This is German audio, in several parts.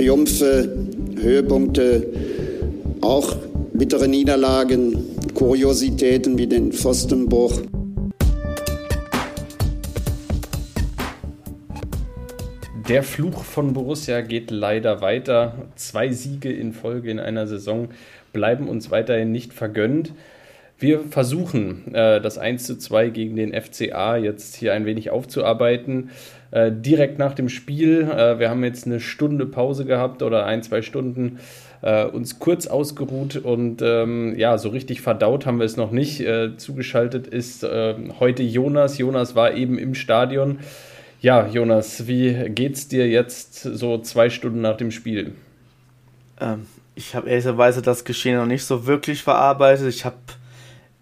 Triumphe, Höhepunkte, auch bittere Niederlagen, Kuriositäten wie den Pfostenbruch. Der Fluch von Borussia geht leider weiter. Zwei Siege in Folge in einer Saison bleiben uns weiterhin nicht vergönnt. Wir versuchen, äh, das 1 zu 2 gegen den FCA jetzt hier ein wenig aufzuarbeiten. Äh, direkt nach dem Spiel, äh, wir haben jetzt eine Stunde Pause gehabt oder ein, zwei Stunden, uns kurz ausgeruht und ähm, ja, so richtig verdaut haben wir es noch nicht. zugeschaltet ist heute Jonas. Jonas war eben im Stadion. Ja, Jonas, wie geht's dir jetzt so zwei Stunden nach dem Spiel? Ähm, ich habe ehrlicherweise das Geschehen noch nicht so wirklich verarbeitet. Ich habe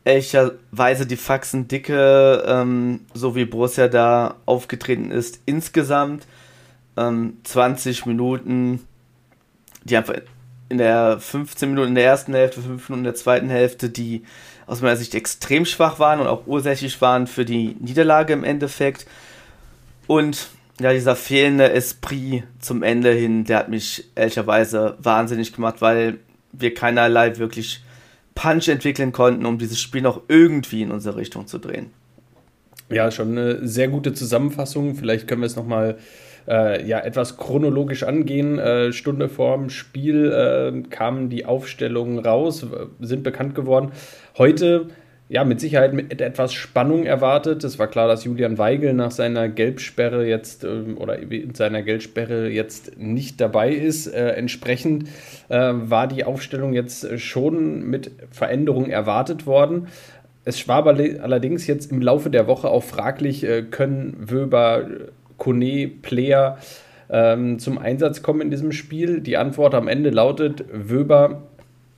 ehrlicherweise die Faxen dicke, ähm, so wie Borussia da aufgetreten ist, insgesamt ähm, 20 Minuten, die einfach in der 15 Minuten in der ersten Hälfte, 5 Minuten in der zweiten Hälfte, die aus meiner Sicht extrem schwach waren und auch ursächlich waren für die Niederlage im Endeffekt. Und ja, dieser fehlende Esprit zum Ende hin, der hat mich ehrlicherweise wahnsinnig gemacht, weil wir keinerlei wirklich Punch entwickeln konnten, um dieses Spiel noch irgendwie in unsere Richtung zu drehen. Ja, schon eine sehr gute Zusammenfassung. Vielleicht können wir es nochmal äh, ja, etwas chronologisch angehen. Äh, Stunde vorm Spiel äh, kamen die Aufstellungen raus, sind bekannt geworden. Heute ja, mit Sicherheit mit etwas Spannung erwartet. Es war klar, dass Julian Weigel nach seiner Gelbsperre jetzt ähm, oder in seiner Gelbsperre jetzt nicht dabei ist. Äh, entsprechend äh, war die Aufstellung jetzt schon mit Veränderungen erwartet worden. Es war allerdings jetzt im Laufe der Woche auch fraglich, äh, können Wöber, Kone, Player ähm, zum Einsatz kommen in diesem Spiel. Die Antwort am Ende lautet, Wöber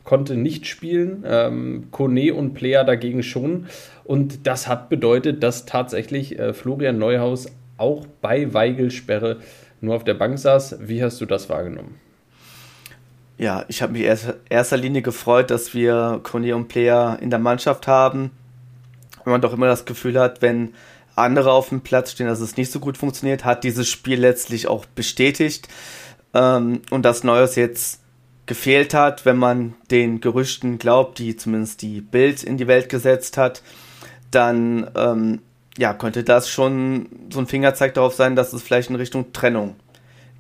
konnte nicht spielen, ähm, Kone und Player dagegen schon. Und das hat bedeutet, dass tatsächlich äh, Florian Neuhaus auch bei Weigelsperre nur auf der Bank saß. Wie hast du das wahrgenommen? Ja, ich habe mich in erster Linie gefreut, dass wir Kone und Player in der Mannschaft haben. Wenn man doch immer das Gefühl hat, wenn andere auf dem Platz stehen, dass es nicht so gut funktioniert, hat dieses Spiel letztlich auch bestätigt. Ähm, und dass Neuhaus jetzt gefehlt hat, wenn man den Gerüchten glaubt, die zumindest die Bild in die Welt gesetzt hat, dann ähm, ja, könnte das schon so ein Fingerzeig darauf sein, dass es vielleicht in Richtung Trennung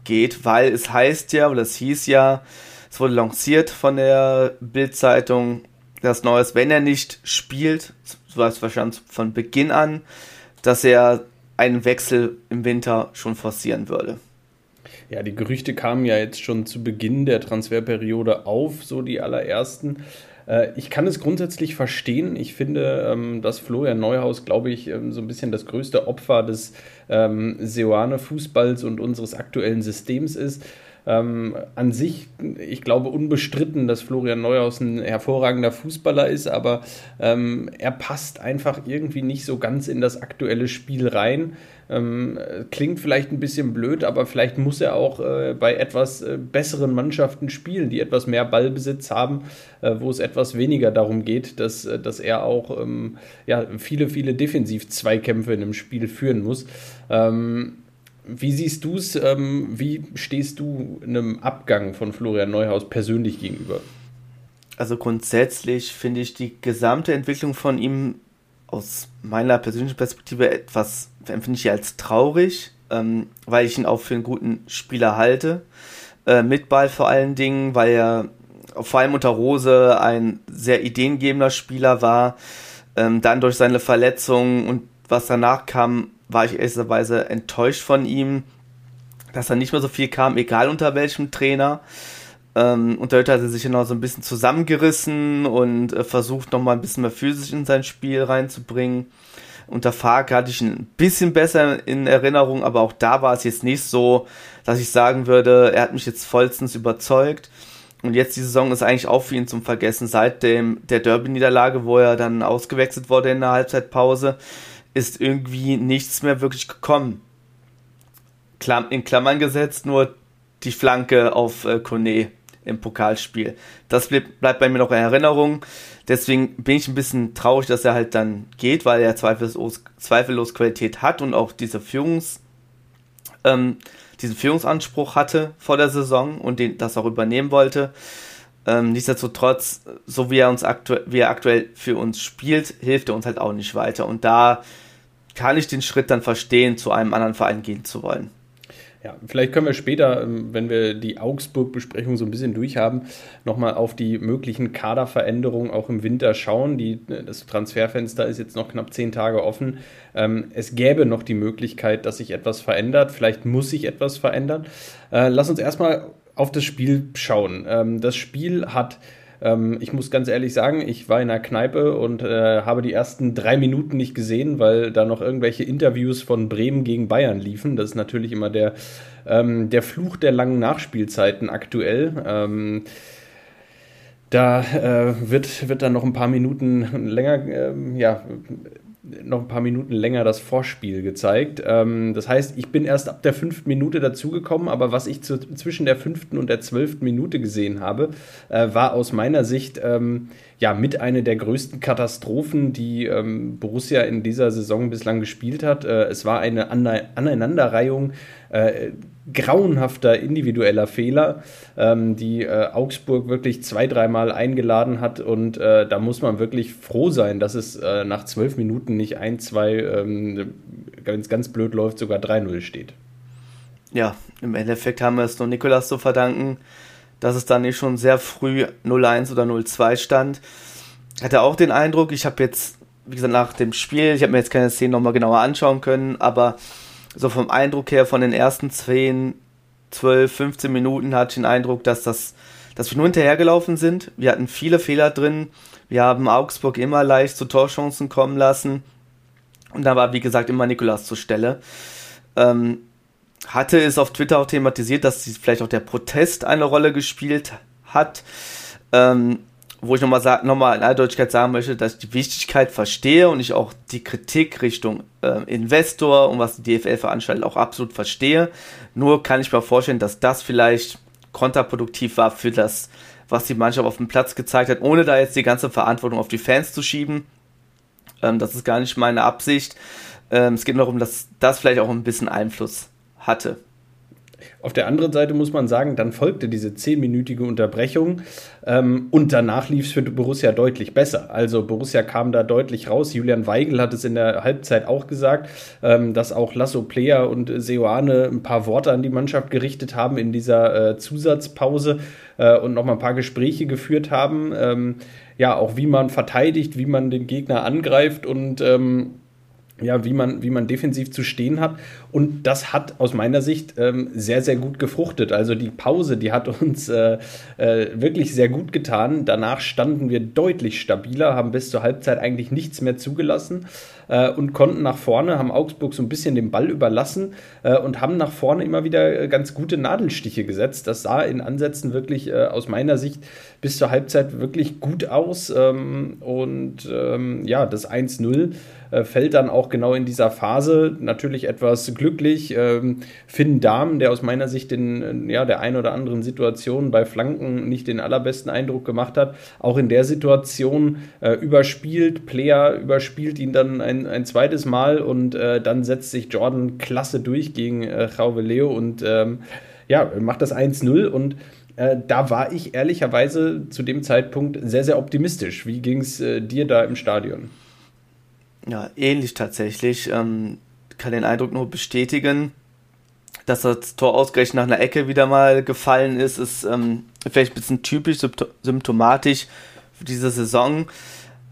geht, weil es heißt ja, oder es hieß ja, es wurde lanciert von der Bild-Zeitung, dass Neues, wenn er nicht spielt, so war es wahrscheinlich von Beginn an, dass er einen Wechsel im Winter schon forcieren würde. Ja, die Gerüchte kamen ja jetzt schon zu Beginn der Transferperiode auf, so die allerersten. Äh, ich kann es grundsätzlich verstehen. Ich finde, ähm, dass Florian Neuhaus, glaube ich, ähm, so ein bisschen das größte Opfer des ähm, Seoane-Fußballs und unseres aktuellen Systems ist. Ähm, an sich, ich glaube, unbestritten, dass Florian Neuhaus ein hervorragender Fußballer ist, aber ähm, er passt einfach irgendwie nicht so ganz in das aktuelle Spiel rein. Ähm, klingt vielleicht ein bisschen blöd, aber vielleicht muss er auch äh, bei etwas äh, besseren Mannschaften spielen, die etwas mehr Ballbesitz haben, äh, wo es etwas weniger darum geht, dass, äh, dass er auch ähm, ja, viele, viele Defensiv-Zweikämpfe in einem Spiel führen muss. Ähm, wie siehst du es? Ähm, wie stehst du einem Abgang von Florian Neuhaus persönlich gegenüber? Also grundsätzlich finde ich die gesamte Entwicklung von ihm aus meiner persönlichen Perspektive etwas, empfinde ich als traurig, ähm, weil ich ihn auch für einen guten Spieler halte. Äh, mit Ball vor allen Dingen, weil er vor allem unter Rose ein sehr ideengebender Spieler war. Ähm, dann durch seine Verletzung und was danach kam, war ich ehrlicherweise enttäuscht von ihm, dass er nicht mehr so viel kam, egal unter welchem Trainer. Ähm, und heute hat er sich ja noch so ein bisschen zusammengerissen und äh, versucht noch mal ein bisschen mehr physisch in sein Spiel reinzubringen. Unter Farke hatte ich ihn ein bisschen besser in Erinnerung, aber auch da war es jetzt nicht so, dass ich sagen würde, er hat mich jetzt vollstens überzeugt. Und jetzt die Saison ist eigentlich auch für ihn zum Vergessen. Seit dem, der Derby-Niederlage, wo er dann ausgewechselt wurde in der Halbzeitpause, ist irgendwie nichts mehr wirklich gekommen. In Klammern gesetzt nur die Flanke auf äh, Kone im Pokalspiel. Das bleibt bei mir noch in Erinnerung. Deswegen bin ich ein bisschen traurig, dass er halt dann geht, weil er zweifellos, zweifellos Qualität hat und auch diese Führungs, ähm, diesen Führungsanspruch hatte vor der Saison und den, das auch übernehmen wollte. Ähm, nichtsdestotrotz, so wie er uns aktuell, wie er aktuell für uns spielt, hilft er uns halt auch nicht weiter. Und da kann ich den Schritt dann verstehen, zu einem anderen Verein gehen zu wollen. Ja, vielleicht können wir später, ähm, wenn wir die Augsburg-Besprechung so ein bisschen durchhaben, nochmal auf die möglichen Kaderveränderungen auch im Winter schauen. Die, das Transferfenster ist jetzt noch knapp zehn Tage offen. Ähm, es gäbe noch die Möglichkeit, dass sich etwas verändert. Vielleicht muss sich etwas verändern. Äh, lass uns erstmal auf das Spiel schauen. Ähm, das Spiel hat ähm, ich muss ganz ehrlich sagen, ich war in der Kneipe und äh, habe die ersten drei Minuten nicht gesehen, weil da noch irgendwelche Interviews von Bremen gegen Bayern liefen. Das ist natürlich immer der, ähm, der Fluch der langen Nachspielzeiten aktuell. Ähm, da äh, wird, wird dann noch ein paar Minuten länger, äh, ja, noch ein paar Minuten länger das Vorspiel gezeigt. Ähm, das heißt, ich bin erst ab der fünften Minute dazugekommen, aber was ich zu, zwischen der fünften und der zwölften Minute gesehen habe, äh, war aus meiner Sicht ähm, ja mit einer der größten Katastrophen, die ähm, Borussia in dieser Saison bislang gespielt hat. Äh, es war eine Ane Aneinanderreihung äh, grauenhafter individueller Fehler, ähm, die äh, Augsburg wirklich zwei, dreimal eingeladen hat. Und äh, da muss man wirklich froh sein, dass es äh, nach zwölf Minuten nicht ein, zwei, ähm, wenn es ganz blöd läuft, sogar 3-0 steht. Ja, im Endeffekt haben wir es nur Nikolas zu verdanken, dass es dann nicht schon sehr früh 0-1 oder 0-2 stand. Hatte auch den Eindruck, ich habe jetzt, wie gesagt, nach dem Spiel, ich habe mir jetzt keine Szene nochmal genauer anschauen können, aber so vom Eindruck her von den ersten 10, 12, 15 Minuten hatte ich den Eindruck, dass das, dass wir nur hinterhergelaufen sind. Wir hatten viele Fehler drin. Wir haben Augsburg immer leicht zu Torchancen kommen lassen. Und da war, wie gesagt, immer Nikolas zur Stelle. Ähm, hatte es auf Twitter auch thematisiert, dass vielleicht auch der Protest eine Rolle gespielt hat. Ähm, wo ich nochmal noch mal in Alldeutigkeit sagen möchte, dass ich die Wichtigkeit verstehe und ich auch die Kritik Richtung äh, Investor und was die DFL veranstaltet auch absolut verstehe. Nur kann ich mir vorstellen, dass das vielleicht kontraproduktiv war für das, was die Mannschaft auf dem Platz gezeigt hat, ohne da jetzt die ganze Verantwortung auf die Fans zu schieben. Ähm, das ist gar nicht meine Absicht. Ähm, es geht nur darum, dass das vielleicht auch ein bisschen Einfluss hatte. Auf der anderen Seite muss man sagen, dann folgte diese zehnminütige Unterbrechung ähm, und danach lief es für Borussia deutlich besser. Also Borussia kam da deutlich raus. Julian Weigel hat es in der Halbzeit auch gesagt, ähm, dass auch Lasso Player und Seoane ein paar Worte an die Mannschaft gerichtet haben in dieser äh, Zusatzpause äh, und nochmal ein paar Gespräche geführt haben. Ähm, ja, auch wie man verteidigt, wie man den Gegner angreift und ähm, ja, wie man, wie man defensiv zu stehen hat. Und das hat aus meiner Sicht ähm, sehr, sehr gut gefruchtet. Also die Pause, die hat uns äh, äh, wirklich sehr gut getan. Danach standen wir deutlich stabiler, haben bis zur Halbzeit eigentlich nichts mehr zugelassen äh, und konnten nach vorne, haben Augsburg so ein bisschen den Ball überlassen äh, und haben nach vorne immer wieder äh, ganz gute Nadelstiche gesetzt. Das sah in Ansätzen wirklich äh, aus meiner Sicht bis zur Halbzeit wirklich gut aus. Ähm, und ähm, ja, das 1-0 äh, fällt dann auch genau in dieser Phase. Natürlich etwas glücklich. Ähm, Finn Dahm, der aus meiner Sicht in ja, der ein oder anderen Situation bei Flanken nicht den allerbesten Eindruck gemacht hat, auch in der Situation äh, überspielt. Player überspielt ihn dann ein, ein zweites Mal und äh, dann setzt sich Jordan klasse durch gegen äh, Jauve Leo und ähm, ja, macht das 1-0 und äh, da war ich ehrlicherweise zu dem Zeitpunkt sehr, sehr optimistisch. Wie ging es äh, dir da im Stadion? Ja, ähnlich tatsächlich. Ähm, kann den Eindruck nur bestätigen, dass das Tor ausgerechnet nach einer Ecke wieder mal gefallen ist, ist ähm, vielleicht ein bisschen typisch, symptomatisch für diese Saison.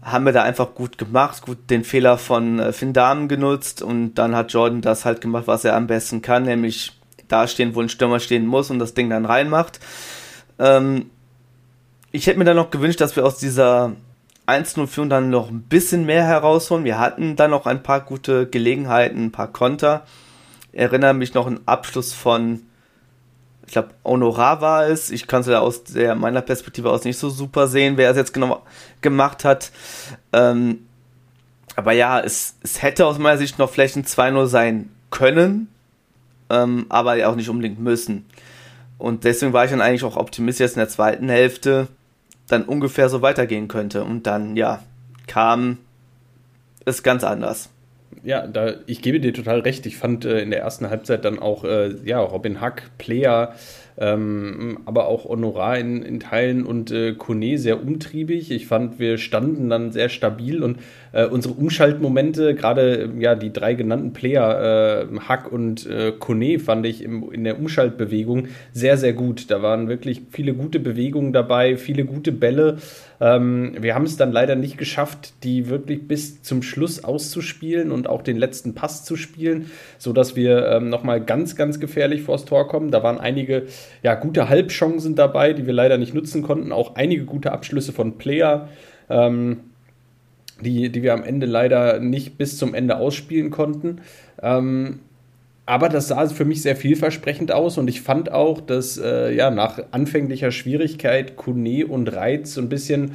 Haben wir da einfach gut gemacht, gut den Fehler von äh, Finn Dahmen genutzt und dann hat Jordan das halt gemacht, was er am besten kann, nämlich da stehen, wo ein Stürmer stehen muss und das Ding dann reinmacht. Ähm, ich hätte mir dann noch gewünscht, dass wir aus dieser 1-0-Führung dann noch ein bisschen mehr herausholen. Wir hatten dann noch ein paar gute Gelegenheiten, ein paar Konter. Ich erinnere mich noch einen Abschluss von, ich glaube, Honorar war es. Ich kann es ja aus der, meiner Perspektive aus nicht so super sehen, wer es jetzt genau gemacht hat. Ähm, aber ja, es, es hätte aus meiner Sicht noch vielleicht ein 2-0 sein können, ähm, aber auch nicht unbedingt müssen. Und deswegen war ich dann eigentlich auch optimistisch, dass in der zweiten Hälfte dann ungefähr so weitergehen könnte. Und dann, ja, kam es ganz anders. ja, da, ich gebe dir total recht. Ich fand äh, in der ersten Halbzeit dann auch äh, ja, Robin Hack, Player, ähm, aber auch Honorar in, in Teilen und äh, Kone sehr umtriebig. Ich fand, wir standen dann sehr stabil und äh, unsere Umschaltmomente, gerade ja, die drei genannten Player, äh, Hack und äh, Kone, fand ich im, in der Umschaltbewegung sehr, sehr gut. Da waren wirklich viele gute Bewegungen dabei, viele gute Bälle. Ähm, wir haben es dann leider nicht geschafft, die wirklich bis zum Schluss auszuspielen und auch den letzten Pass zu spielen, sodass wir ähm, nochmal ganz, ganz gefährlich vors Tor kommen. Da waren einige ja, gute Halbchancen dabei, die wir leider nicht nutzen konnten. Auch einige gute Abschlüsse von Player. Ähm, die, die wir am Ende leider nicht bis zum Ende ausspielen konnten. Ähm, aber das sah für mich sehr vielversprechend aus und ich fand auch, dass äh, ja nach anfänglicher Schwierigkeit Kune und Reiz so ein bisschen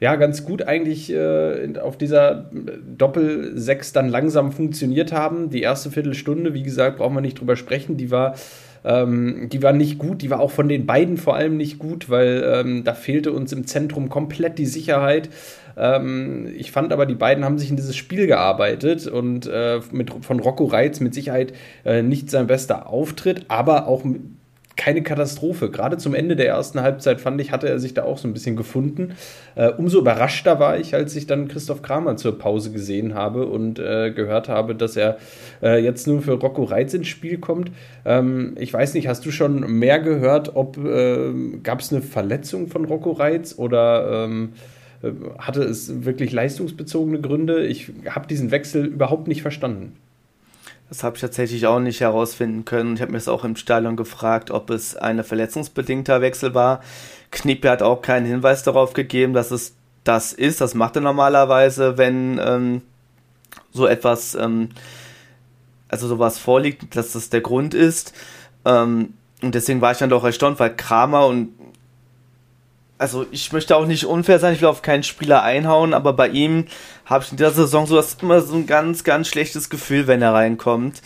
ja ganz gut eigentlich äh, auf dieser Doppel-6 dann langsam funktioniert haben. Die erste Viertelstunde, wie gesagt, brauchen wir nicht drüber sprechen, die war ähm, die war nicht gut, die war auch von den beiden vor allem nicht gut, weil ähm, da fehlte uns im Zentrum komplett die Sicherheit. Ähm, ich fand aber, die beiden haben sich in dieses Spiel gearbeitet und äh, mit, von Rocco Reitz mit Sicherheit äh, nicht sein bester Auftritt, aber auch keine Katastrophe. Gerade zum Ende der ersten Halbzeit fand ich, hatte er sich da auch so ein bisschen gefunden. Äh, umso überraschter war ich, als ich dann Christoph Kramer zur Pause gesehen habe und äh, gehört habe, dass er äh, jetzt nur für Rocco Reitz ins Spiel kommt. Ähm, ich weiß nicht, hast du schon mehr gehört, ob ähm, gab es eine Verletzung von Rocco Reitz oder ähm, äh, hatte es wirklich leistungsbezogene Gründe? Ich habe diesen Wechsel überhaupt nicht verstanden. Das habe ich tatsächlich auch nicht herausfinden können. Ich habe mir das auch im Stadion gefragt, ob es ein verletzungsbedingter Wechsel war. Kniepe hat auch keinen Hinweis darauf gegeben, dass es das ist. Das macht er normalerweise, wenn ähm, so etwas, ähm, also sowas vorliegt, dass das der Grund ist. Ähm, und deswegen war ich dann doch erstaunt, weil Kramer und also ich möchte auch nicht unfair sein, ich will auf keinen Spieler einhauen, aber bei ihm habe ich in dieser Saison so das immer so ein ganz, ganz schlechtes Gefühl, wenn er reinkommt.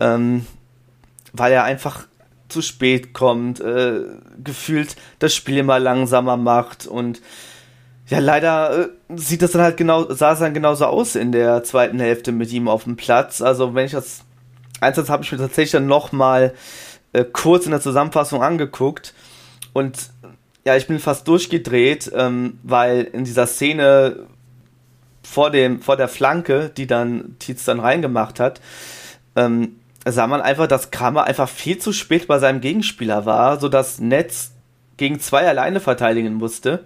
Ähm, weil er einfach zu spät kommt, äh, gefühlt das Spiel immer langsamer macht und ja, leider äh, sieht das dann halt genau, sah es dann genauso aus in der zweiten Hälfte mit ihm auf dem Platz. Also wenn ich das Einsatz habe ich mir tatsächlich dann nochmal äh, kurz in der Zusammenfassung angeguckt und ja, ich bin fast durchgedreht, ähm, weil in dieser Szene vor, dem, vor der Flanke, die dann Tietz dann reingemacht hat, ähm, sah man einfach, dass Kramer einfach viel zu spät bei seinem Gegenspieler war, sodass Netz gegen zwei alleine verteidigen musste.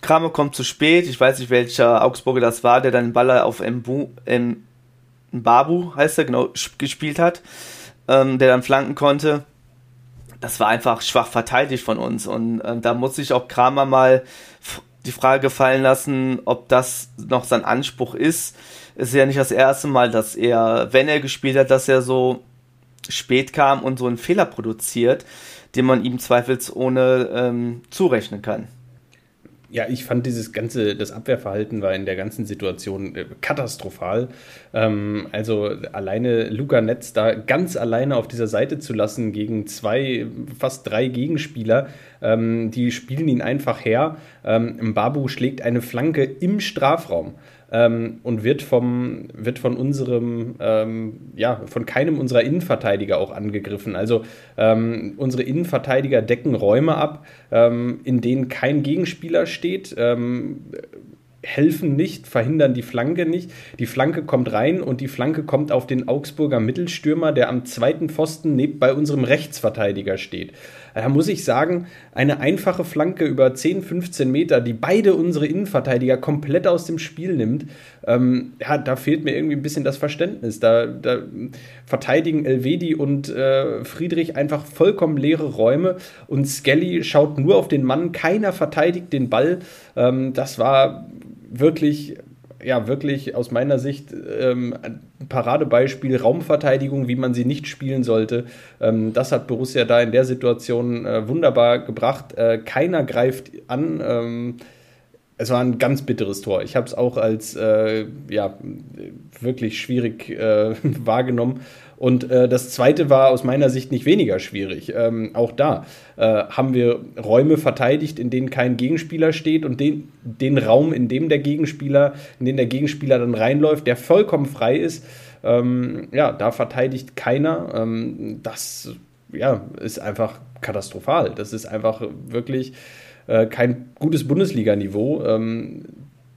Kramer kommt zu spät, ich weiß nicht, welcher Augsburger das war, der dann den Ball auf Mbu, M, Babu, heißt er, genau, gespielt hat, ähm, der dann flanken konnte das war einfach schwach verteidigt von uns. Und äh, da muss sich auch Kramer mal die Frage fallen lassen, ob das noch sein Anspruch ist. Es ist ja nicht das erste Mal, dass er, wenn er gespielt hat, dass er so spät kam und so einen Fehler produziert, den man ihm zweifelsohne ähm, zurechnen kann. Ja, ich fand dieses ganze, das Abwehrverhalten war in der ganzen Situation äh, katastrophal. Ähm, also alleine Luca Netz da ganz alleine auf dieser Seite zu lassen gegen zwei, fast drei Gegenspieler, ähm, die spielen ihn einfach her. Ähm, Mbabu schlägt eine Flanke im Strafraum ähm, und wird, vom, wird von unserem, ähm, ja, von keinem unserer Innenverteidiger auch angegriffen. Also ähm, unsere Innenverteidiger decken Räume ab, ähm, in denen kein Gegenspieler steht ähm, helfen nicht, verhindern die Flanke nicht. Die Flanke kommt rein und die Flanke kommt auf den Augsburger Mittelstürmer, der am zweiten Pfosten neben bei unserem Rechtsverteidiger steht. Da muss ich sagen, eine einfache Flanke über 10, 15 Meter, die beide unsere Innenverteidiger komplett aus dem Spiel nimmt, ähm, ja, da fehlt mir irgendwie ein bisschen das Verständnis. Da, da verteidigen Elvedi und äh, Friedrich einfach vollkommen leere Räume und Skelly schaut nur auf den Mann, keiner verteidigt den Ball. Ähm, das war wirklich ja wirklich aus meiner Sicht ähm, ein Paradebeispiel Raumverteidigung, wie man sie nicht spielen sollte. Ähm, das hat Borussia da in der Situation äh, wunderbar gebracht. Äh, keiner greift an. Ähm, es war ein ganz bitteres Tor. Ich habe es auch als äh, ja, wirklich schwierig äh, wahrgenommen. Und äh, das zweite war aus meiner Sicht nicht weniger schwierig. Ähm, auch da äh, haben wir Räume verteidigt, in denen kein Gegenspieler steht und den, den Raum, in dem der Gegenspieler, in den der Gegenspieler dann reinläuft, der vollkommen frei ist. Ähm, ja, da verteidigt keiner. Ähm, das ja, ist einfach katastrophal. Das ist einfach wirklich äh, kein gutes Bundesliga-Niveau. Ähm,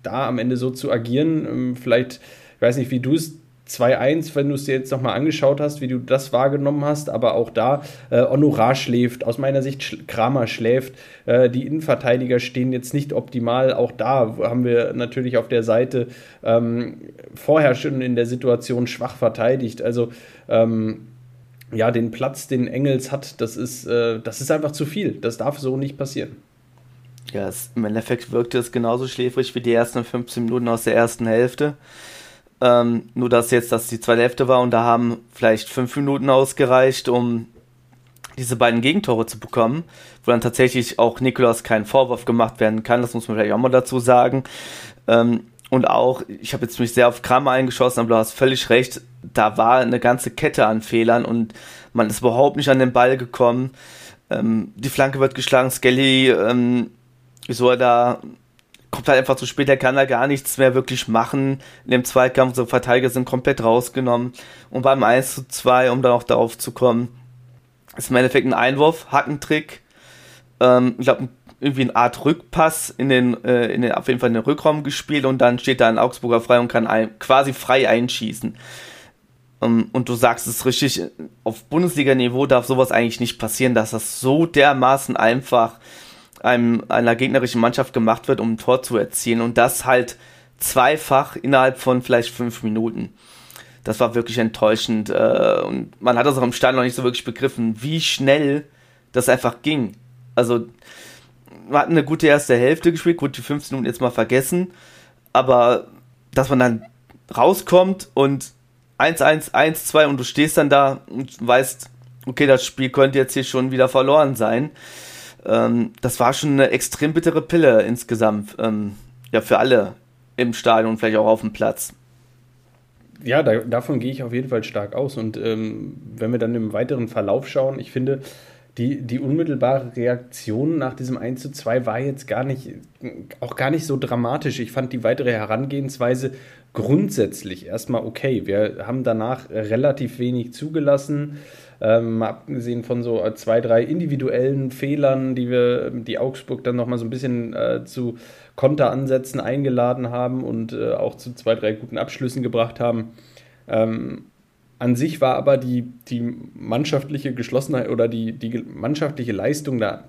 da am Ende so zu agieren, ähm, vielleicht, ich weiß nicht, wie du es 2-1, wenn du es dir jetzt nochmal angeschaut hast, wie du das wahrgenommen hast, aber auch da äh, Honorar schläft, aus meiner Sicht Sch Kramer schläft, äh, die Innenverteidiger stehen jetzt nicht optimal, auch da haben wir natürlich auf der Seite ähm, vorher schon in der Situation schwach verteidigt, also ähm, ja, den Platz, den Engels hat, das ist, äh, das ist einfach zu viel, das darf so nicht passieren. Ja, es, im Endeffekt wirkte es genauso schläfrig wie die ersten 15 Minuten aus der ersten Hälfte. Ähm, nur dass jetzt das die zweite Hälfte war und da haben vielleicht fünf Minuten ausgereicht, um diese beiden Gegentore zu bekommen, wo dann tatsächlich auch Nikolaus kein Vorwurf gemacht werden kann, das muss man vielleicht auch mal dazu sagen. Ähm, und auch, ich habe jetzt mich sehr auf Kramer eingeschossen, aber du hast völlig recht, da war eine ganze Kette an Fehlern und man ist überhaupt nicht an den Ball gekommen. Ähm, die Flanke wird geschlagen, Skelly, ähm, so er da kommt halt einfach zu spät, er kann da gar nichts mehr wirklich machen. In dem Zweikampf, unsere Verteidiger sind komplett rausgenommen. Und beim 1 zu 2, um dann auch darauf zu kommen, ist im Endeffekt ein Einwurf, Hackentrick. Ähm, ich glaube, irgendwie eine Art Rückpass in den, äh, in den, auf jeden Fall in den Rückraum gespielt und dann steht da ein Augsburger frei und kann ein, quasi frei einschießen. Um, ähm, und du sagst es richtig, auf Bundesliga-Niveau darf sowas eigentlich nicht passieren, dass das so dermaßen einfach einem, einer gegnerischen Mannschaft gemacht wird, um ein Tor zu erzielen. Und das halt zweifach innerhalb von vielleicht fünf Minuten. Das war wirklich enttäuschend. Äh, und man hat das auch im Stadion noch nicht so wirklich begriffen, wie schnell das einfach ging. Also, man hat eine gute erste Hälfte gespielt, gut, die 15 Minuten jetzt mal vergessen. Aber dass man dann rauskommt und 1-1, 1-2 und du stehst dann da und weißt, okay, das Spiel könnte jetzt hier schon wieder verloren sein ähm, das war schon eine extrem bittere Pille insgesamt. Ähm, ja, für alle im Stadion vielleicht auch auf dem Platz. Ja, da, davon gehe ich auf jeden Fall stark aus. Und ähm, wenn wir dann im weiteren Verlauf schauen, ich finde, die, die unmittelbare Reaktion nach diesem 1 zu 2 war jetzt gar nicht, auch gar nicht so dramatisch. Ich fand die weitere Herangehensweise grundsätzlich erstmal okay. Wir haben danach relativ wenig zugelassen. Ähm, abgesehen von so zwei, drei individuellen Fehlern, die wir, die Augsburg dann nochmal so ein bisschen äh, zu Konteransätzen eingeladen haben und äh, auch zu zwei, drei guten Abschlüssen gebracht haben. Ähm, an sich war aber die, die mannschaftliche Geschlossenheit oder die, die mannschaftliche Leistung da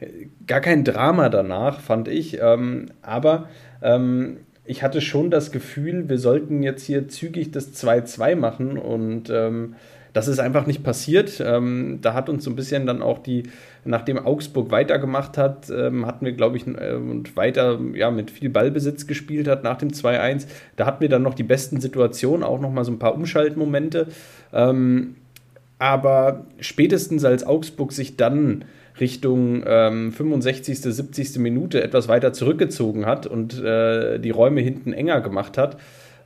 äh, gar kein Drama danach, fand ich. Ähm, aber ähm, ich hatte schon das Gefühl, wir sollten jetzt hier zügig das 2-2 machen und ähm, das ist einfach nicht passiert. Ähm, da hat uns so ein bisschen dann auch die, nachdem Augsburg weitergemacht hat, ähm, hatten wir, glaube ich, äh, und weiter ja, mit viel Ballbesitz gespielt hat nach dem 2-1. Da hatten wir dann noch die besten Situationen, auch noch mal so ein paar Umschaltmomente. Ähm, aber spätestens als Augsburg sich dann Richtung ähm, 65., 70. Minute etwas weiter zurückgezogen hat und äh, die Räume hinten enger gemacht hat,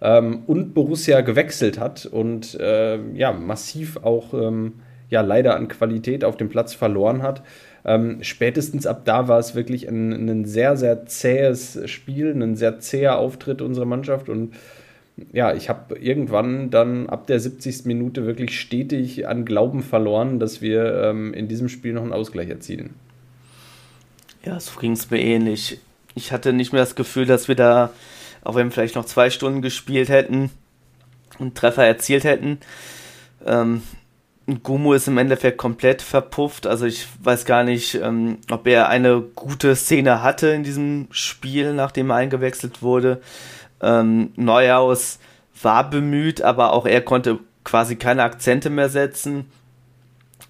ähm, und Borussia gewechselt hat und äh, ja, massiv auch ähm, ja, leider an Qualität auf dem Platz verloren hat. Ähm, spätestens ab da war es wirklich ein, ein, sehr, sehr zähes Spiel, ein sehr zäher Auftritt unserer Mannschaft und ja, ich habe irgendwann dann ab der 70. Minute wirklich stetig an Glauben verloren, dass wir ähm, in diesem Spiel noch einen Ausgleich erzielen. Ja, so ging es mir ähnlich. Ich hatte nicht mehr das Gefühl, dass wir da auch wenn wir vielleicht noch zwei Stunden gespielt hätten und Treffer erzielt hätten. Ähm, Gumu ist im Endeffekt komplett verpufft. Also ich weiß gar nicht, ähm, ob er eine gute Szene hatte in diesem Spiel, nachdem er eingewechselt wurde. Ähm, Neuhaus war bemüht, aber auch er konnte quasi keine Akzente mehr setzen.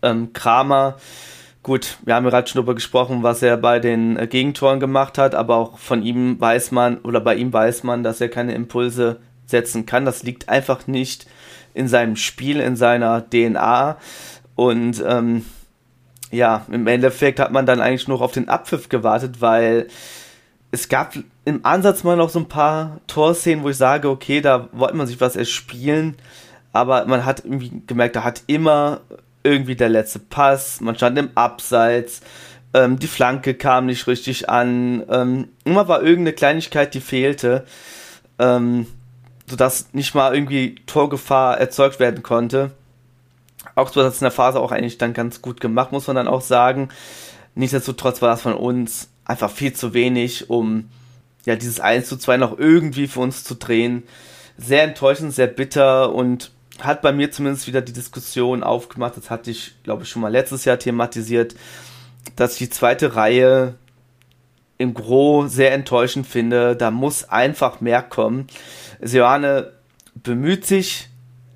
Ähm, Kramer Gut, wir haben gerade schon darüber gesprochen, was er bei den äh, Gegentoren gemacht hat, aber auch von ihm weiß man, oder bei ihm weiß man, dass er keine Impulse setzen kann. Das liegt einfach nicht in seinem Spiel, in seiner DNA. Und ähm, ja, im Endeffekt hat man dann eigentlich nur auf den Abpfiff gewartet, weil es gab im Ansatz mal noch so ein paar Torszenen, wo ich sage, okay, da wollte man sich was erspielen, aber man hat irgendwie gemerkt, da hat immer irgendwie der letzte Pass, man stand im Abseits, ähm, die Flanke kam nicht richtig an, ähm, immer war irgendeine Kleinigkeit, die fehlte, ähm, sodass nicht mal irgendwie Torgefahr erzeugt werden konnte. Auch so, das in der Phase auch eigentlich dann ganz gut gemacht, muss man dann auch sagen. Nichtsdestotrotz war das von uns einfach viel zu wenig, um ja dieses 1 zu 2 noch irgendwie für uns zu drehen. Sehr enttäuschend, sehr bitter und hat bei mir zumindest wieder die Diskussion aufgemacht, das hatte ich, glaube ich, schon mal letztes Jahr thematisiert, dass ich die zweite Reihe im Gros sehr enttäuschend finde. Da muss einfach mehr kommen. Seoane bemüht sich,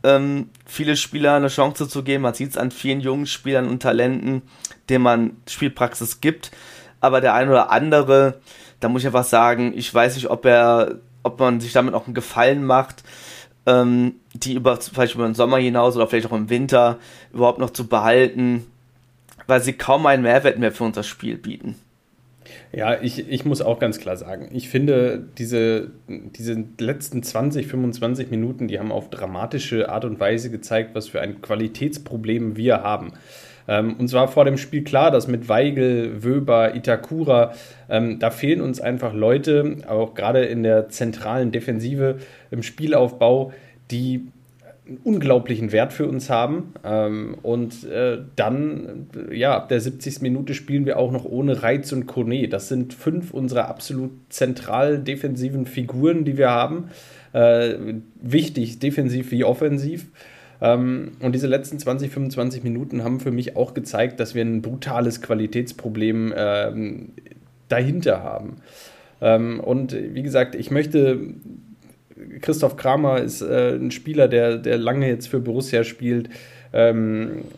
ähm, viele Spieler eine Chance zu geben. Man sieht es an vielen jungen Spielern und Talenten, denen man Spielpraxis gibt. Aber der ein oder andere, da muss ich einfach sagen, ich weiß nicht, ob er, ob man sich damit auch einen Gefallen macht, ähm, die über vielleicht über den Sommer hinaus oder vielleicht auch im Winter überhaupt noch zu behalten, weil sie kaum einen Mehrwert mehr für unser Spiel bieten. Ja, ich, ich muss auch ganz klar sagen, ich finde, diese, diese letzten 20, 25 Minuten, die haben auf dramatische Art und Weise gezeigt, was für ein Qualitätsproblem wir haben. Ähm, uns war vor dem Spiel klar, dass mit Weigel, Wöber, Itakura, ähm, da fehlen uns einfach Leute, auch gerade in der zentralen Defensive im Spielaufbau, die einen unglaublichen Wert für uns haben. Ähm, und äh, dann, ja, ab der 70. Minute spielen wir auch noch ohne Reiz und Kone. Das sind fünf unserer absolut zentral defensiven Figuren, die wir haben. Äh, wichtig, defensiv wie offensiv. Ähm, und diese letzten 20, 25 Minuten haben für mich auch gezeigt, dass wir ein brutales Qualitätsproblem ähm, dahinter haben. Ähm, und wie gesagt, ich möchte Christoph Kramer ist äh, ein Spieler, der, der lange jetzt für Borussia spielt,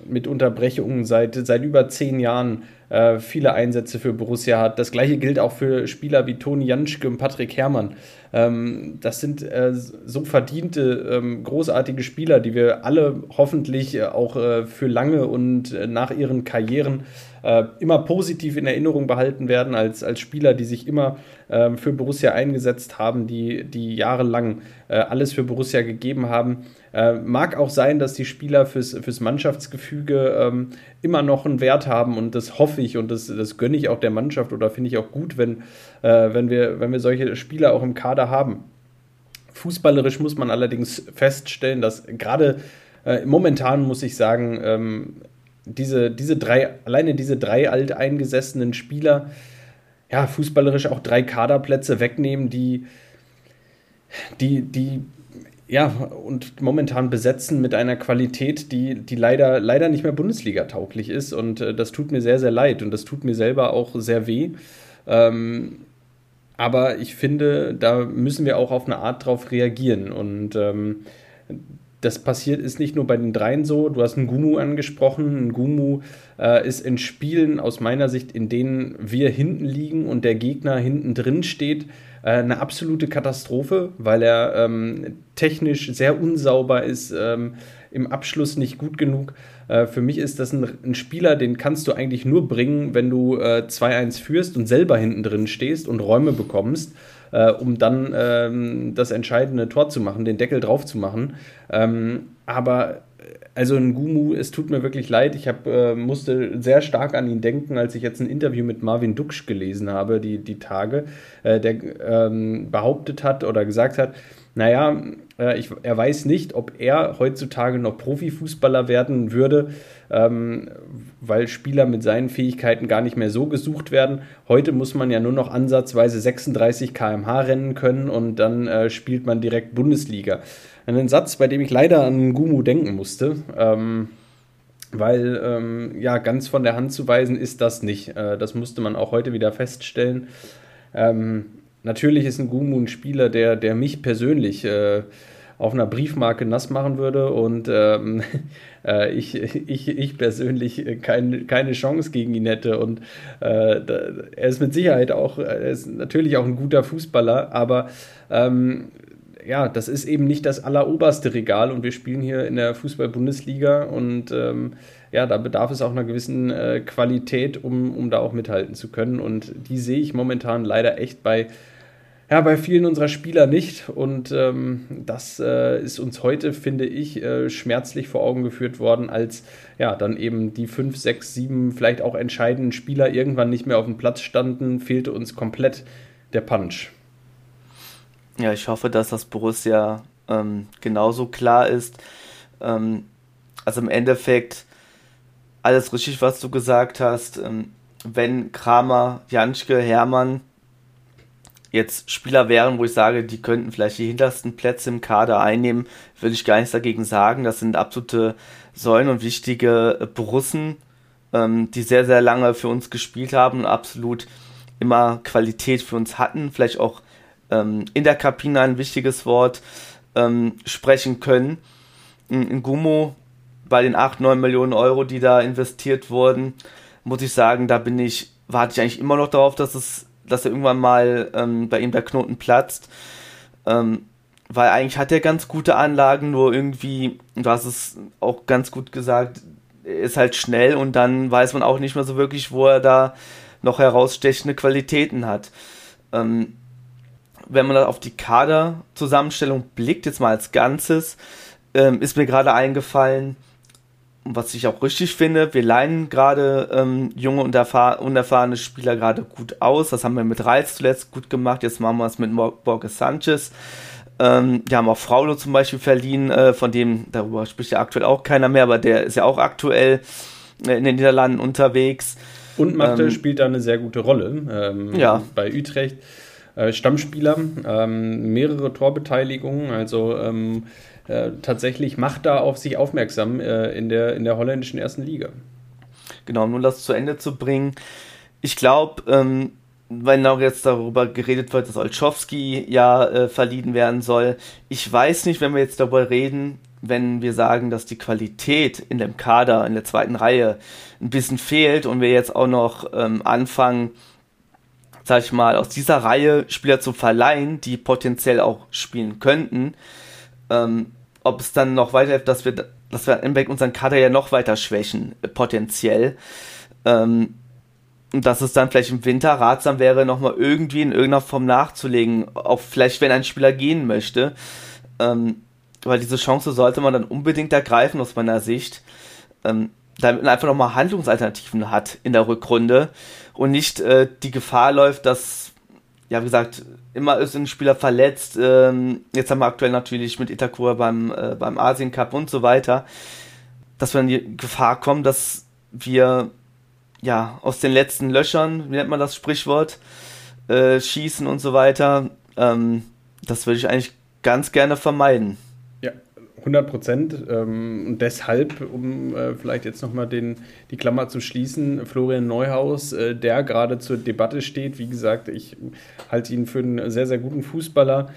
mit Unterbrechungen seit, seit über zehn Jahren äh, viele Einsätze für Borussia hat. Das gleiche gilt auch für Spieler wie Toni Janschke und Patrick Herrmann. Ähm, das sind äh, so verdiente, ähm, großartige Spieler, die wir alle hoffentlich äh, auch äh, für lange und äh, nach ihren Karrieren äh, immer positiv in Erinnerung behalten werden als, als Spieler, die sich immer ähm, für Borussia eingesetzt haben, die, die jahrelang äh, alles für Borussia gegeben haben. Äh, mag auch sein, dass die Spieler fürs, fürs Mannschaftsgefüge ähm, immer noch einen Wert haben und das hoffe ich und das, das gönne ich auch der Mannschaft oder finde ich auch gut, wenn, äh, wenn, wir, wenn wir solche Spieler auch im Kader haben. Fußballerisch muss man allerdings feststellen, dass gerade äh, momentan muss ich sagen, ähm, diese, diese drei, alleine diese drei alteingesessenen Spieler, ja, fußballerisch auch drei Kaderplätze wegnehmen, die, die, die, ja, und momentan besetzen mit einer Qualität, die, die leider, leider nicht mehr Bundesliga-tauglich ist. Und äh, das tut mir sehr, sehr leid und das tut mir selber auch sehr weh. Ähm, aber ich finde, da müssen wir auch auf eine Art drauf reagieren. Und ähm, das passiert ist nicht nur bei den dreien so. Du hast einen Gumu angesprochen. Ein Gumu äh, ist in Spielen aus meiner Sicht, in denen wir hinten liegen und der Gegner hinten drin steht, äh, eine absolute Katastrophe, weil er ähm, technisch sehr unsauber ist, ähm, im Abschluss nicht gut genug. Äh, für mich ist das ein, ein, Spieler, den kannst du eigentlich nur bringen, wenn du äh, 2-1 führst und selber hinten drin stehst und Räume bekommst äh, um dann ähm, das entscheidende Tor zu machen, den Deckel drauf zu machen. Ähm, aber also ein Gumu, es tut mir wirklich leid. Ich hab, äh, musste sehr stark an ihn denken, als ich jetzt ein Interview mit Marvin Duksch gelesen habe, die, die Tage, äh, der ähm, behauptet hat oder gesagt hat, naja, äh, ich, er weiß nicht, ob er heutzutage noch Profifußballer werden würde, ähm, weil Spieler mit seinen Fähigkeiten gar nicht mehr so gesucht werden. Heute muss man ja nur noch ansatzweise 36 km/h rennen können und dann äh, spielt man direkt Bundesliga. Ein Satz, bei dem ich leider an Gumu denken musste. Ähm, weil ähm, ja, ganz von der Hand zu weisen ist das nicht. Äh, das musste man auch heute wieder feststellen. Ähm, Natürlich ist ein Gumu ein Spieler, der, der mich persönlich äh, auf einer Briefmarke nass machen würde und ähm, äh, ich, ich, ich persönlich kein, keine Chance gegen ihn hätte. Und äh, er ist mit Sicherheit auch, er ist natürlich auch ein guter Fußballer, aber ähm, ja, das ist eben nicht das alleroberste Regal und wir spielen hier in der Fußball-Bundesliga und ähm, ja, da bedarf es auch einer gewissen äh, Qualität, um, um da auch mithalten zu können. Und die sehe ich momentan leider echt bei ja, bei vielen unserer Spieler nicht. Und ähm, das äh, ist uns heute, finde ich, äh, schmerzlich vor Augen geführt worden, als ja dann eben die fünf, sechs, sieben, vielleicht auch entscheidenden Spieler irgendwann nicht mehr auf dem Platz standen, fehlte uns komplett der Punch. Ja, ich hoffe, dass das Borussia ähm, genauso klar ist. Ähm, also im Endeffekt alles richtig, was du gesagt hast. Ähm, wenn Kramer, Janschke, Hermann jetzt Spieler wären, wo ich sage, die könnten vielleicht die hintersten Plätze im Kader einnehmen, würde ich gar nichts dagegen sagen. Das sind absolute Säulen und wichtige Borussen, ähm, die sehr, sehr lange für uns gespielt haben und absolut immer Qualität für uns hatten, vielleicht auch ähm, in der Kabine ein wichtiges Wort ähm, sprechen können. In, in Gummo bei den 8, 9 Millionen Euro, die da investiert wurden, muss ich sagen, da bin ich, warte ich eigentlich immer noch darauf, dass es dass er irgendwann mal ähm, bei ihm der Knoten platzt. Ähm, weil eigentlich hat er ganz gute Anlagen, nur irgendwie, du hast es auch ganz gut gesagt, ist halt schnell und dann weiß man auch nicht mehr so wirklich, wo er da noch herausstechende Qualitäten hat. Ähm, wenn man auf die Kaderzusammenstellung blickt, jetzt mal als Ganzes, ähm, ist mir gerade eingefallen, was ich auch richtig finde, wir leihen gerade ähm, junge und unerfahrene Spieler gerade gut aus. Das haben wir mit Reis zuletzt gut gemacht. Jetzt machen wir es mit Borges Sanchez. Ähm, wir haben auch Fraulo zum Beispiel verliehen, äh, von dem, darüber spricht ja aktuell auch keiner mehr, aber der ist ja auch aktuell äh, in den Niederlanden unterwegs. Und Machte ähm, spielt da eine sehr gute Rolle ähm, ja. bei Utrecht. Äh, Stammspieler, ähm, mehrere Torbeteiligungen, also ähm, äh, tatsächlich macht da auf sich aufmerksam äh, in, der, in der holländischen ersten Liga. Genau, um das zu Ende zu bringen. Ich glaube, ähm, wenn auch jetzt darüber geredet wird, dass Olschowski ja äh, verliehen werden soll. Ich weiß nicht, wenn wir jetzt darüber reden, wenn wir sagen, dass die Qualität in dem Kader, in der zweiten Reihe ein bisschen fehlt und wir jetzt auch noch ähm, anfangen, sag ich mal, aus dieser Reihe Spieler zu verleihen, die potenziell auch spielen könnten, ähm, ob es dann noch weiterhilft, dass wir, dass wir Impact unseren Kader ja noch weiter schwächen, äh, potenziell. Ähm, und dass es dann vielleicht im Winter ratsam wäre, nochmal irgendwie in irgendeiner Form nachzulegen, auch vielleicht, wenn ein Spieler gehen möchte. Ähm, weil diese Chance sollte man dann unbedingt ergreifen, aus meiner Sicht. Ähm, damit man einfach nochmal Handlungsalternativen hat in der Rückrunde und nicht äh, die Gefahr läuft, dass ja, wie gesagt, immer ist ein Spieler verletzt. Ähm, jetzt haben wir aktuell natürlich mit Itakura beim, äh, beim Asien Cup und so weiter, dass wir in die Gefahr kommen, dass wir ja aus den letzten Löchern, wie nennt man das Sprichwort, äh, schießen und so weiter. Ähm, das würde ich eigentlich ganz gerne vermeiden. 100 Prozent. Ähm, und deshalb, um äh, vielleicht jetzt nochmal die Klammer zu schließen, Florian Neuhaus, äh, der gerade zur Debatte steht. Wie gesagt, ich halte ihn für einen sehr, sehr guten Fußballer.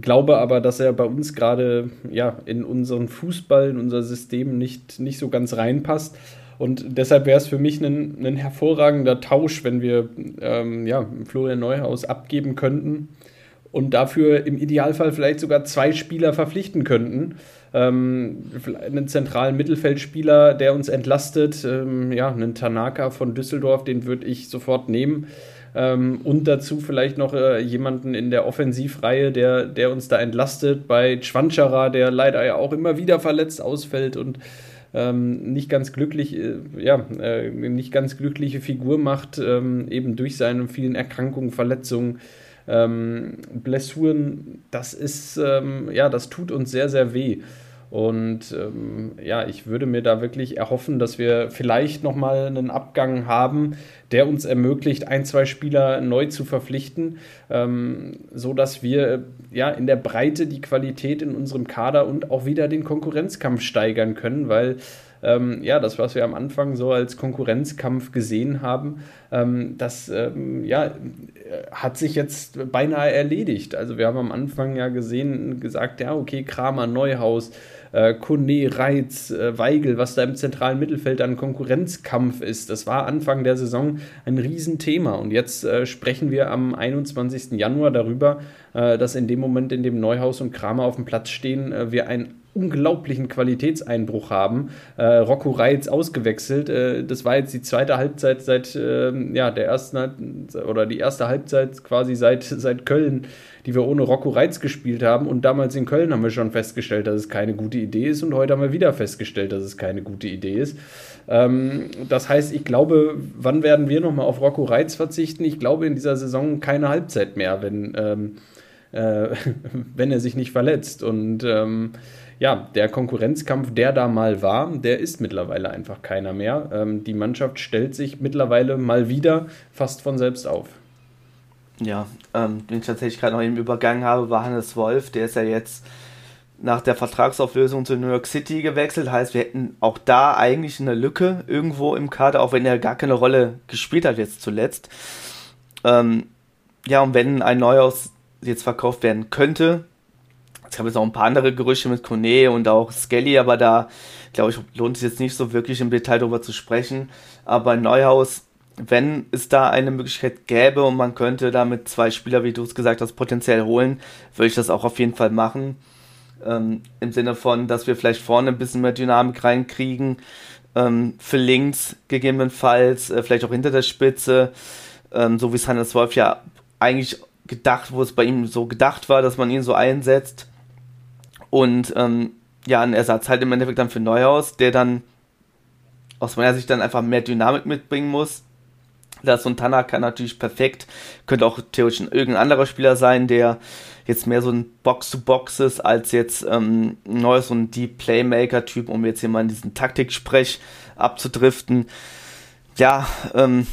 Glaube aber, dass er bei uns gerade ja, in unseren Fußball, in unser System nicht, nicht so ganz reinpasst. Und deshalb wäre es für mich ein, ein hervorragender Tausch, wenn wir ähm, ja, Florian Neuhaus abgeben könnten und dafür im Idealfall vielleicht sogar zwei Spieler verpflichten könnten ähm, einen zentralen Mittelfeldspieler, der uns entlastet. Ähm, ja, einen Tanaka von Düsseldorf, den würde ich sofort nehmen. Ähm, und dazu vielleicht noch äh, jemanden in der Offensivreihe, der, der uns da entlastet. Bei Chwanchara, der leider ja auch immer wieder verletzt ausfällt und ähm, nicht ganz glücklich, äh, ja, äh, nicht ganz glückliche Figur macht, ähm, eben durch seine vielen Erkrankungen, Verletzungen. Ähm, Blessuren, das ist, ähm, ja, das tut uns sehr, sehr weh. Und ähm, ja, ich würde mir da wirklich erhoffen, dass wir vielleicht nochmal einen Abgang haben, der uns ermöglicht, ein, zwei Spieler neu zu verpflichten, ähm, so dass wir ja in der Breite die Qualität in unserem Kader und auch wieder den Konkurrenzkampf steigern können, weil ähm, ja, das, was wir am Anfang so als Konkurrenzkampf gesehen haben, ähm, das ähm, ja, hat sich jetzt beinahe erledigt. Also wir haben am Anfang ja gesehen, gesagt, ja, okay, Kramer, Neuhaus, äh, Kone, Reitz, äh, Weigel, was da im zentralen Mittelfeld an Konkurrenzkampf ist. Das war Anfang der Saison ein Riesenthema. Und jetzt äh, sprechen wir am 21. Januar darüber, äh, dass in dem Moment, in dem Neuhaus und Kramer auf dem Platz stehen, äh, wir ein unglaublichen Qualitätseinbruch haben. Äh, Rocco Reitz ausgewechselt. Äh, das war jetzt die zweite Halbzeit seit äh, ja, der ersten oder die erste Halbzeit quasi seit, seit Köln, die wir ohne Rocco Reitz gespielt haben. Und damals in Köln haben wir schon festgestellt, dass es keine gute Idee ist. Und heute haben wir wieder festgestellt, dass es keine gute Idee ist. Ähm, das heißt, ich glaube, wann werden wir nochmal auf Rocco Reitz verzichten? Ich glaube in dieser Saison keine Halbzeit mehr, wenn, ähm, äh, wenn er sich nicht verletzt. Und ähm, ja, der Konkurrenzkampf, der da mal war, der ist mittlerweile einfach keiner mehr. Ähm, die Mannschaft stellt sich mittlerweile mal wieder fast von selbst auf. Ja, ähm, den ich tatsächlich gerade noch eben übergangen habe, war Hannes Wolf. Der ist ja jetzt nach der Vertragsauflösung zu New York City gewechselt. Heißt, wir hätten auch da eigentlich eine Lücke irgendwo im Kader, auch wenn er gar keine Rolle gespielt hat jetzt zuletzt. Ähm, ja, und wenn ein Neuhaus jetzt verkauft werden könnte, es gab jetzt auch ein paar andere Gerüchte mit Kone und auch Skelly, aber da, glaube ich, lohnt es jetzt nicht so wirklich im Detail darüber zu sprechen. Aber Neuhaus, wenn es da eine Möglichkeit gäbe und man könnte damit zwei Spieler, wie du es gesagt hast, potenziell holen, würde ich das auch auf jeden Fall machen. Ähm, Im Sinne von, dass wir vielleicht vorne ein bisschen mehr Dynamik reinkriegen. Ähm, für links gegebenenfalls, äh, vielleicht auch hinter der Spitze, ähm, so wie es Hannes Wolf ja eigentlich gedacht, wo es bei ihm so gedacht war, dass man ihn so einsetzt und ähm, ja, ein Ersatz halt im Endeffekt dann für Neuhaus, der dann aus meiner Sicht dann einfach mehr Dynamik mitbringen muss. Das und Tanaka natürlich perfekt. Könnte auch theoretisch irgendein anderer Spieler sein, der jetzt mehr so ein Box-to-Box ist, als jetzt ähm, Neues so ein Deep Playmaker-Typ, um jetzt hier mal in diesen Taktiksprech abzudriften. Ja, ähm,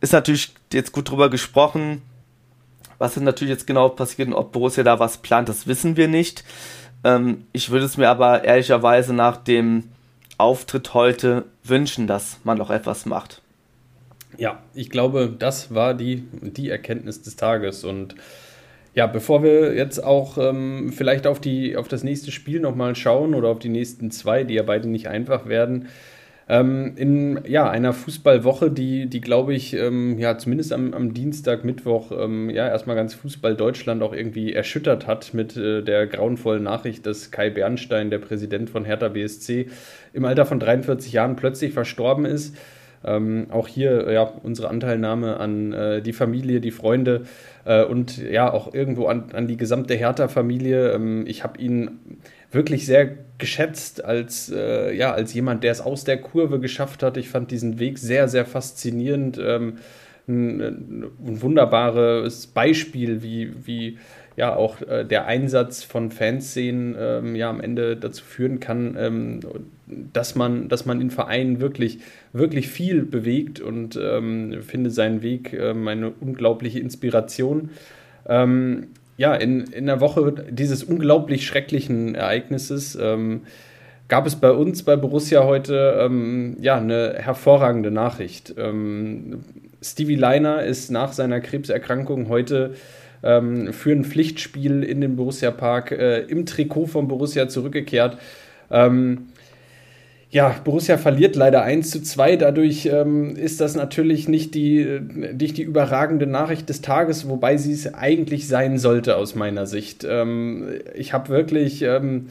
ist natürlich jetzt gut drüber gesprochen. Was ist natürlich jetzt genau passiert und ob Borussia da was plant, das wissen wir nicht. Ähm, ich würde es mir aber ehrlicherweise nach dem Auftritt heute wünschen, dass man noch etwas macht. Ja, ich glaube, das war die, die Erkenntnis des Tages. Und ja, bevor wir jetzt auch ähm, vielleicht auf, die, auf das nächste Spiel nochmal schauen oder auf die nächsten zwei, die ja beide nicht einfach werden, ähm, in ja, einer Fußballwoche, die, die glaube ich, ähm, ja, zumindest am, am Dienstag, Mittwoch, ähm, ja, erstmal ganz Fußball Deutschland auch irgendwie erschüttert hat mit äh, der grauenvollen Nachricht, dass Kai Bernstein, der Präsident von Hertha BSC, im Alter von 43 Jahren plötzlich verstorben ist. Ähm, auch hier ja, unsere Anteilnahme an äh, die Familie, die Freunde äh, und ja auch irgendwo an, an die gesamte Hertha-Familie. Ähm, ich habe ihn wirklich sehr geschätzt als, äh, ja, als jemand, der es aus der Kurve geschafft hat. Ich fand diesen Weg sehr, sehr faszinierend. Ähm, ein, ein, wunderbares Beispiel, wie, wie ja auch äh, der Einsatz von Fanszenen ähm, ja am Ende dazu führen kann, ähm, dass man, dass man in Vereinen wirklich, wirklich viel bewegt und ähm, finde seinen Weg ähm, eine unglaubliche Inspiration. Ähm, ja, in, in der Woche dieses unglaublich schrecklichen Ereignisses ähm, gab es bei uns bei Borussia heute ähm, ja, eine hervorragende Nachricht. Ähm, Stevie Leiner ist nach seiner Krebserkrankung heute ähm, für ein Pflichtspiel in den Borussia Park äh, im Trikot von Borussia zurückgekehrt. Ähm, ja, Borussia verliert leider 1 zu 2. Dadurch ähm, ist das natürlich nicht die, nicht die überragende Nachricht des Tages, wobei sie es eigentlich sein sollte aus meiner Sicht. Ähm, ich habe wirklich, ähm,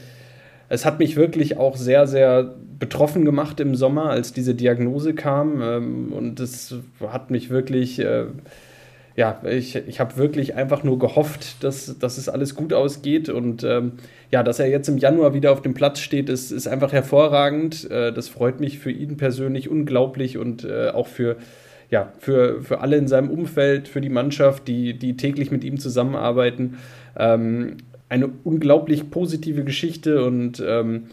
es hat mich wirklich auch sehr, sehr betroffen gemacht im Sommer, als diese Diagnose kam. Ähm, und es hat mich wirklich. Äh, ja, ich, ich habe wirklich einfach nur gehofft, dass, dass es alles gut ausgeht und ähm, ja, dass er jetzt im Januar wieder auf dem Platz steht, ist, ist einfach hervorragend. Äh, das freut mich für ihn persönlich unglaublich und äh, auch für, ja, für, für alle in seinem Umfeld, für die Mannschaft, die, die täglich mit ihm zusammenarbeiten. Ähm, eine unglaublich positive Geschichte und ähm,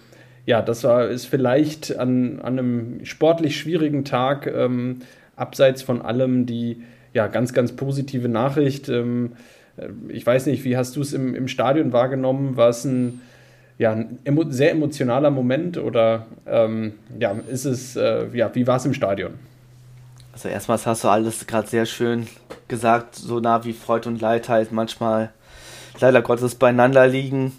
ja, das war, ist vielleicht an, an einem sportlich schwierigen Tag, ähm, abseits von allem, die ja, ganz, ganz positive Nachricht. Ähm, äh, ich weiß nicht, wie hast du es im, im Stadion wahrgenommen? War es ein, ja, ein emo sehr emotionaler Moment oder ähm, ja, ist es, äh, ja, wie war es im Stadion? Also erstmals hast du alles gerade sehr schön gesagt, so nah wie Freude und Leid halt manchmal leider Gottes beieinander liegen.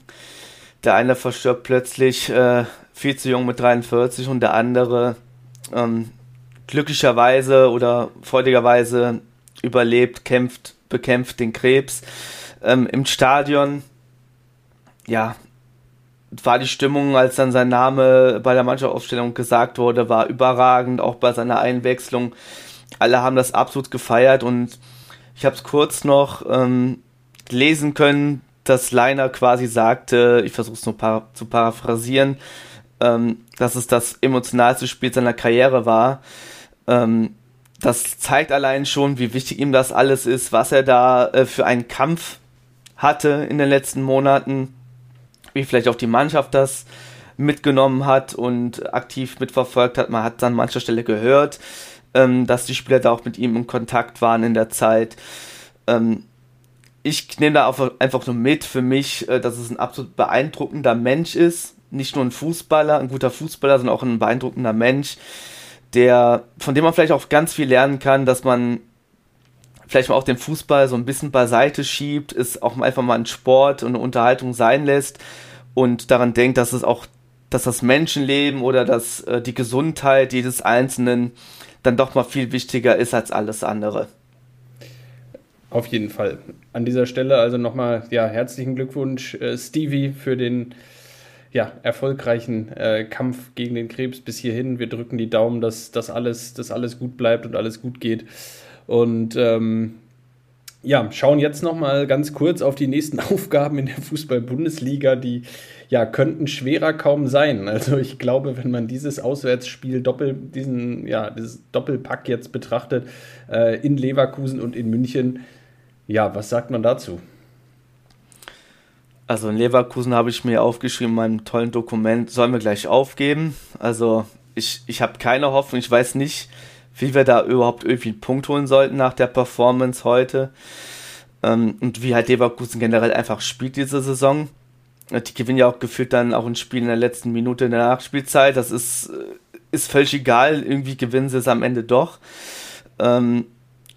Der eine verstirbt plötzlich äh, viel zu jung mit 43 und der andere ähm, glücklicherweise oder freudigerweise überlebt, kämpft, bekämpft den Krebs ähm, im Stadion. Ja, war die Stimmung, als dann sein Name bei der Mannschaftsaufstellung gesagt wurde, war überragend, auch bei seiner Einwechslung. Alle haben das absolut gefeiert und ich habe es kurz noch ähm, lesen können, dass Leiner quasi sagte, ich versuche es nur para zu paraphrasieren, ähm, dass es das emotionalste Spiel seiner Karriere war. Ähm, das zeigt allein schon, wie wichtig ihm das alles ist, was er da äh, für einen Kampf hatte in den letzten Monaten, wie vielleicht auch die Mannschaft das mitgenommen hat und aktiv mitverfolgt hat. Man hat an mancher Stelle gehört, ähm, dass die Spieler da auch mit ihm in Kontakt waren in der Zeit. Ähm, ich nehme da einfach nur mit für mich, äh, dass es ein absolut beeindruckender Mensch ist. Nicht nur ein Fußballer, ein guter Fußballer, sondern auch ein beeindruckender Mensch, der, von dem man vielleicht auch ganz viel lernen kann, dass man vielleicht mal auch den Fußball so ein bisschen beiseite schiebt, es auch einfach mal ein Sport und eine Unterhaltung sein lässt und daran denkt, dass es auch, dass das Menschenleben oder dass äh, die Gesundheit jedes Einzelnen dann doch mal viel wichtiger ist als alles andere. Auf jeden Fall. An dieser Stelle also nochmal ja, herzlichen Glückwunsch, äh, Stevie, für den ja, erfolgreichen äh, Kampf gegen den Krebs bis hierhin. Wir drücken die Daumen, dass, dass, alles, dass alles gut bleibt und alles gut geht. Und ähm, ja, schauen jetzt noch mal ganz kurz auf die nächsten Aufgaben in der Fußball-Bundesliga, die ja könnten schwerer kaum sein. Also ich glaube, wenn man dieses Auswärtsspiel doppel diesen ja dieses Doppelpack jetzt betrachtet äh, in Leverkusen und in München, ja, was sagt man dazu? Also in Leverkusen habe ich mir aufgeschrieben, in meinem tollen Dokument, sollen wir gleich aufgeben. Also ich, ich habe keine Hoffnung, ich weiß nicht, wie wir da überhaupt irgendwie einen Punkt holen sollten nach der Performance heute. Ähm, und wie halt Leverkusen generell einfach spielt diese Saison. Die gewinnen ja auch gefühlt dann auch ein Spiel in der letzten Minute in der Nachspielzeit. Das ist, äh, ist völlig egal. Irgendwie gewinnen sie es am Ende doch. Ähm,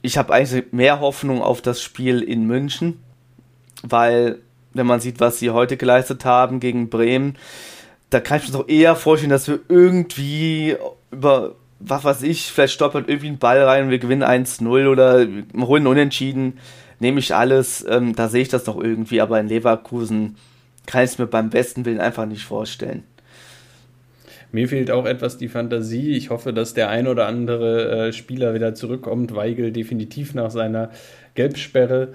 ich habe eigentlich mehr Hoffnung auf das Spiel in München, weil, wenn man sieht, was sie heute geleistet haben gegen Bremen, da kann ich mir doch eher vorstellen, dass wir irgendwie über was weiß ich, vielleicht stolpert irgendwie ein Ball rein und wir gewinnen 1-0 oder holen unentschieden, nehme ich alles, ähm, da sehe ich das doch irgendwie, aber in Leverkusen kann ich es mir beim besten Willen einfach nicht vorstellen. Mir fehlt auch etwas die Fantasie. Ich hoffe, dass der ein oder andere äh, Spieler wieder zurückkommt. Weigel definitiv nach seiner Gelbsperre.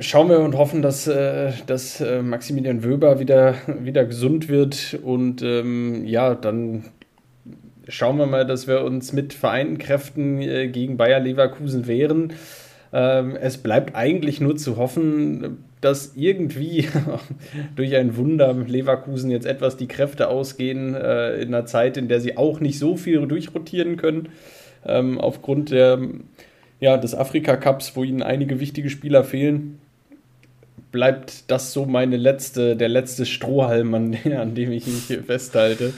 Schauen wir und hoffen, dass, äh, dass äh, Maximilian Wöber wieder, wieder gesund wird und ähm, ja, dann schauen wir mal, dass wir uns mit vereinten Kräften äh, gegen Bayer Leverkusen wehren. Ähm, es bleibt eigentlich nur zu hoffen, dass irgendwie durch ein Wunder Leverkusen jetzt etwas die Kräfte ausgehen äh, in einer Zeit, in der sie auch nicht so viel durchrotieren können, ähm, aufgrund der, ja, des Afrika-Cups, wo ihnen einige wichtige Spieler fehlen bleibt das so meine letzte, der letzte Strohhalm, an, an dem ich mich festhalte.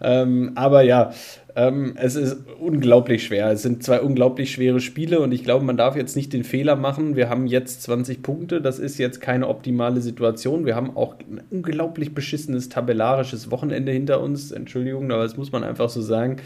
Ähm, aber ja, ähm, es ist unglaublich schwer. Es sind zwei unglaublich schwere Spiele und ich glaube, man darf jetzt nicht den Fehler machen. Wir haben jetzt 20 Punkte. Das ist jetzt keine optimale Situation. Wir haben auch ein unglaublich beschissenes tabellarisches Wochenende hinter uns. Entschuldigung, aber das muss man einfach so sagen.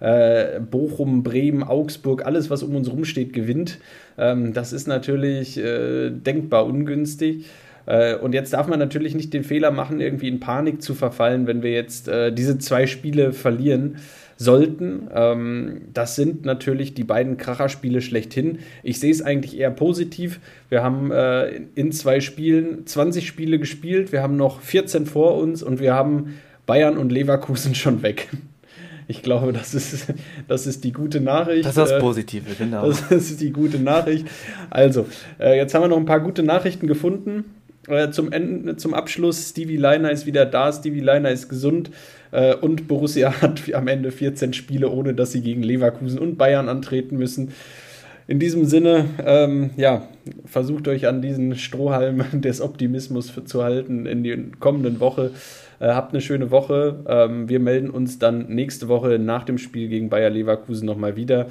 Äh, Bochum, Bremen, Augsburg, alles, was um uns rumsteht, gewinnt. Ähm, das ist natürlich äh, denkbar ungünstig. Äh, und jetzt darf man natürlich nicht den Fehler machen, irgendwie in Panik zu verfallen, wenn wir jetzt äh, diese zwei Spiele verlieren sollten. Ähm, das sind natürlich die beiden Kracherspiele schlechthin. Ich sehe es eigentlich eher positiv. Wir haben äh, in zwei Spielen 20 Spiele gespielt, wir haben noch 14 vor uns und wir haben Bayern und Leverkusen schon weg. Ich glaube, das ist, das ist die gute Nachricht. Das ist das äh, Positive, genau. Das ist die gute Nachricht. Also, äh, jetzt haben wir noch ein paar gute Nachrichten gefunden. Äh, zum, Ende, zum Abschluss, Stevie Leiner ist wieder da, Stevie Leiner ist gesund und Borussia hat am Ende 14 Spiele, ohne dass sie gegen Leverkusen und Bayern antreten müssen. In diesem Sinne, ähm, ja, versucht euch an diesen Strohhalm des Optimismus zu halten in der kommenden Woche. Äh, habt eine schöne Woche. Ähm, wir melden uns dann nächste Woche nach dem Spiel gegen Bayer Leverkusen nochmal wieder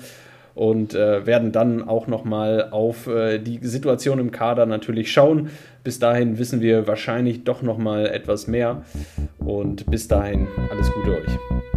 und äh, werden dann auch nochmal auf äh, die Situation im Kader natürlich schauen. Bis dahin wissen wir wahrscheinlich doch nochmal etwas mehr und bis dahin alles Gute euch.